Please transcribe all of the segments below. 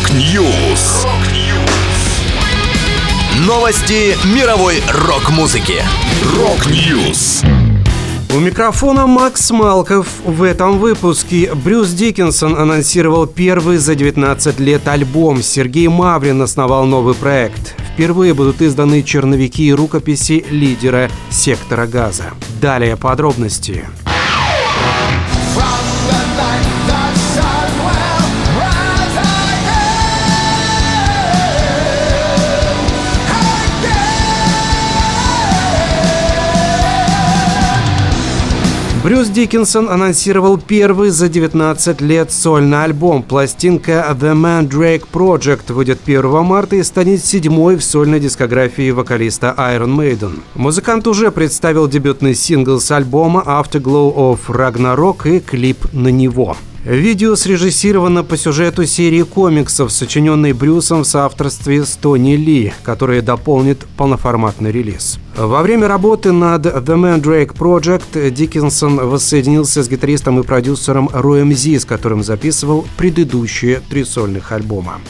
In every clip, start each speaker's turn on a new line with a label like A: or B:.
A: Rock News. Новости мировой рок-музыки. Rock News.
B: У микрофона Макс Малков. В этом выпуске Брюс Диккенсон анонсировал первый за 19 лет альбом. Сергей Маврин основал новый проект. Впервые будут изданы черновики и рукописи лидера сектора газа. Далее подробности. Брюс Диккенсон анонсировал первый за 19 лет сольный альбом. Пластинка The Mandrake Project выйдет 1 марта и станет седьмой в сольной дискографии вокалиста Iron Maiden. Музыкант уже представил дебютный сингл с альбома Afterglow of Ragnarok и клип на него. Видео срежиссировано по сюжету серии комиксов, сочиненной Брюсом в соавторстве с Тони Ли, которая дополнит полноформатный релиз. Во время работы над The Mandrake Project Диккенсон воссоединился с гитаристом и продюсером Роем Зи, с которым записывал предыдущие три сольных альбома.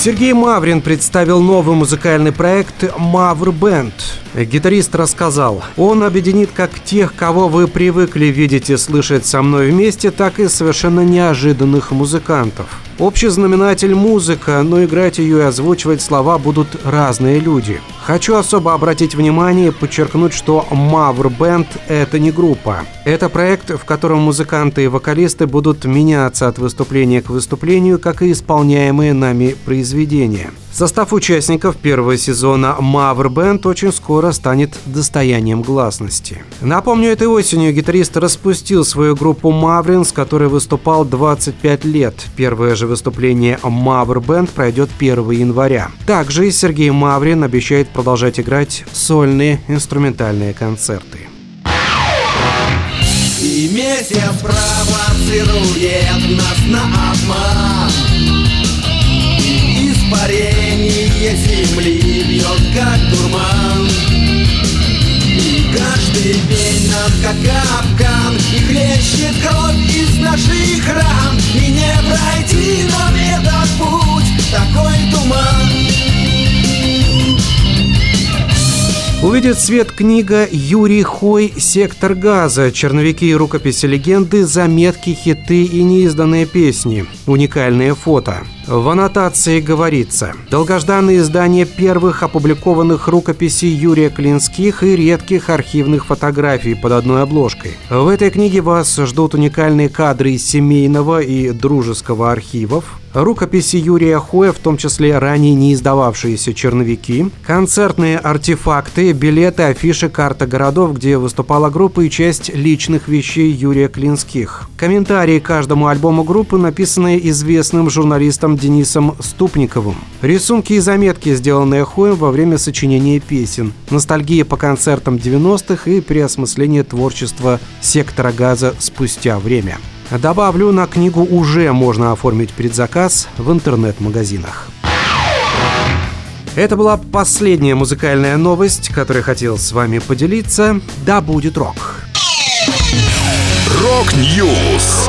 B: Сергей Маврин представил новый музыкальный проект «Мавр Бенд». Гитарист рассказал, он объединит как тех, кого вы привыкли видеть и слышать со мной вместе, так и совершенно неожиданных музыкантов. Общий знаменатель – музыка, но играть ее и озвучивать слова будут разные люди. Хочу особо обратить внимание и подчеркнуть, что Мавр Бенд – это не группа. Это проект, в котором музыканты и вокалисты будут меняться от выступления к выступлению, как и исполняемые нами произведения. Состав участников первого сезона Мавр Бенд очень скоро станет достоянием гласности. Напомню, этой осенью гитарист распустил свою группу Маврин, с которой выступал 25 лет. Первое же выступление Мавр Бенд пройдет 1 января. Также Сергей Маврин обещает продолжать играть сольные инструментальные концерты.
C: И месяц провоцирует нас на обман Испарение земли бьет как дурман. И каждый день нам как капкан И хлещет кровь из наших ран. И не пройти нам этот путь Такой туман.
B: Увидит свет книга Юрий Хой «Сектор газа», черновики и рукописи легенды, заметки, хиты и неизданные песни, уникальные фото. В аннотации говорится «Долгожданное издание первых опубликованных рукописей Юрия Клинских и редких архивных фотографий под одной обложкой». В этой книге вас ждут уникальные кадры из семейного и дружеского архивов, рукописи Юрия Хоя, в том числе ранее не издававшиеся черновики, концертные артефакты, билеты, афиши, карта городов, где выступала группа и часть личных вещей Юрия Клинских. Комментарии к каждому альбому группы, написанные известным журналистом Денисом Ступниковым. Рисунки и заметки, сделанные Хоем во время сочинения песен. Ностальгия по концертам 90-х и переосмысление творчества сектора газа спустя время. Добавлю, на книгу уже можно оформить предзаказ в интернет-магазинах. Это была последняя музыкальная новость, которую хотел с вами поделиться. Да будет рок!
A: Rock News!